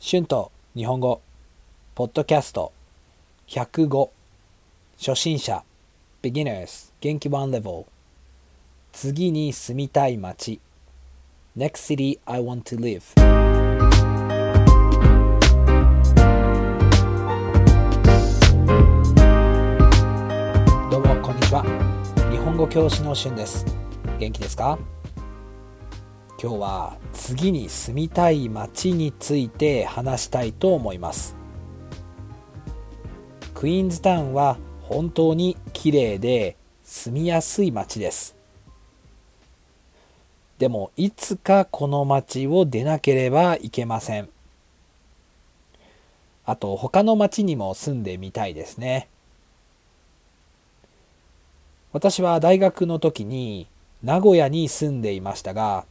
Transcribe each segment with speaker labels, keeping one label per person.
Speaker 1: 春と日本語ポッドキャスト。105初心者。beginners 元気 one level 次に住みたい街。Next city I want to live どうもこんにちは。日本語教師の春です。元気ですか？今日は次に住みたい街について話したいと思います。クイーンズタウンは本当に綺麗で住みやすい街です。でもいつかこの街を出なければいけません。あと他の町にも住んでみたいですね。私は大学の時に名古屋に住んでいましたが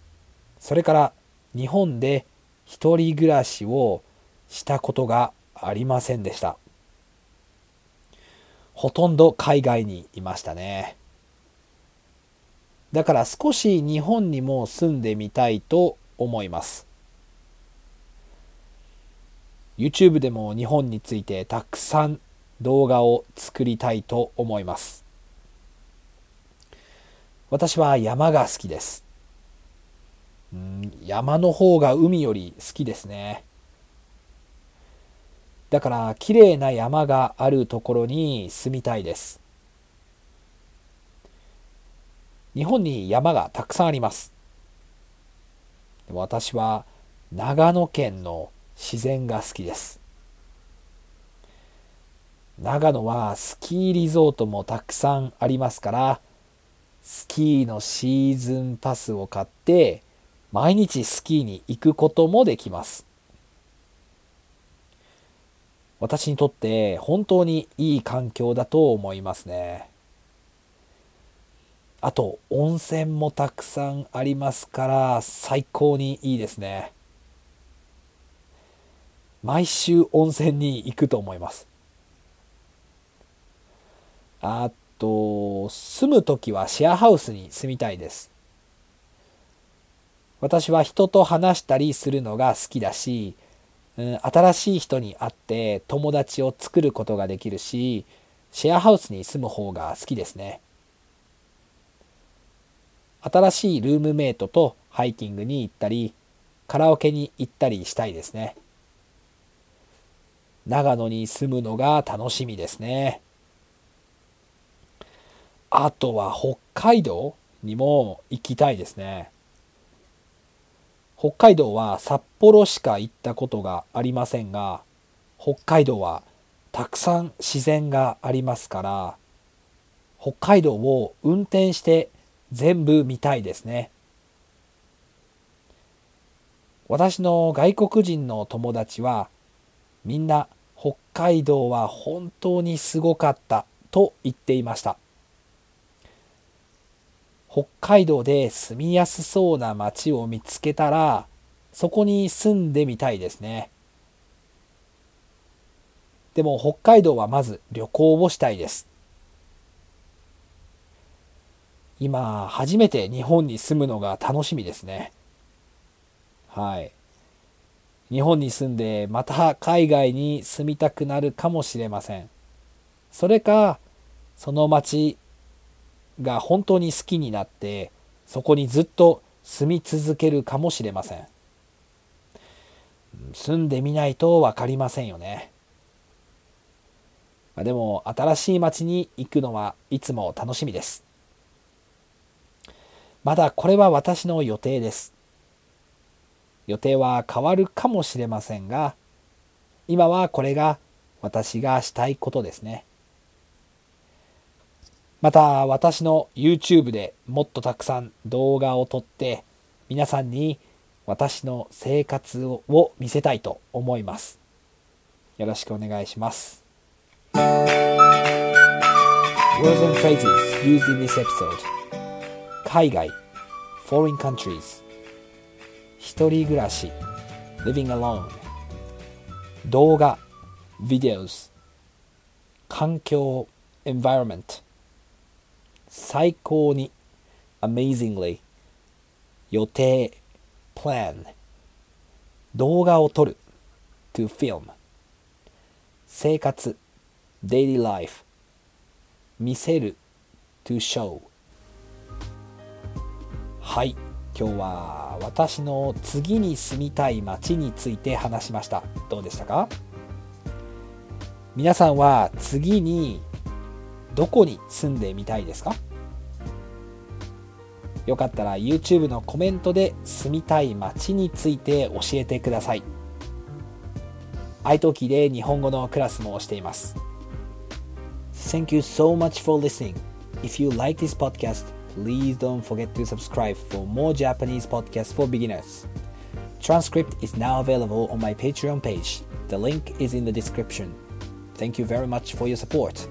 Speaker 1: それから日本で一人暮らしをしたことがありませんでした。ほとんど海外にいましたね。だから少し日本にも住んでみたいと思います。YouTube でも日本についてたくさん動画を作りたいと思います。私は山が好きです。うん山の方が海より好きですね。だから綺麗な山があるところに住みたいです。日本に山がたくさんあります。私は長野県の自然が好きです。長野はスキーリゾートもたくさんありますからスキーのシーズンパスを買って毎日スキーに行くこともできます。私にとって本当にいい環境だと思いますね。あと温泉もたくさんありますから最高にいいですね。毎週温泉に行くと思います。あと住む時はシェアハウスに住みたいです。私は人と話したりするのが好きだし、うん、新しい人に会って友達を作ることができるしシェアハウスに住む方が好きですね。新しいルームメイトとハイキングに行ったりカラオケに行ったりしたいですね。長野に住むのが楽しみですね。あとは北海道にも行きたいですね。北海道は札幌しか行ったことがありませんが北海道はたくさん自然がありますから北海道を運転して全部見たいですね。私の外国人の友達はみんな北海道は本当にすごかったと言っていました。北海道で住みやすそうな街を見つけたらそこに住んでみたいですね。でも北海道はまず旅行をしたいです。今初めて日本に住むのが楽しみですね。はい。日本に住んでまた海外に住みたくなるかもしれません。それかその町が本当に好きになってそこにずっと住み続けるかもしれません。住んでみないと分かりませんよね。でも新しい町に行くのはいつも楽しみです。まだこれは私の予定です。予定は変わるかもしれませんが今はこれが私がしたいことですね。また私の YouTube でもっとたくさん動画を撮って皆さんに私の生活を見せたいと思います。よろしくお願いします。Words and phrases used in this episode 海外 foreign countries 一人暮らし living alone 動画 videos 環境 environment 最高に amazingly 予定 plan 動画を撮る to film 生活 daily life 見せる to show はい今日は私の次に住みたい街について話しました。どうでしたか？皆さんは次にどこに住んでみたいですか？よかったら YouTube のコメントで住みたい街について教えてください。iTalki で日本語のクラスもしています。Thank you so much for listening. If you like this podcast, please don't forget to subscribe for more Japanese podcasts for beginners. Transcript is now available on my Patreon page. The link is in the description. Thank you very much for your support.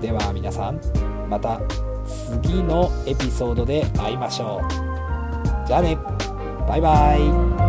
Speaker 1: では皆さん、また次のエピソードで会いましょう。じゃあね、バイバイ。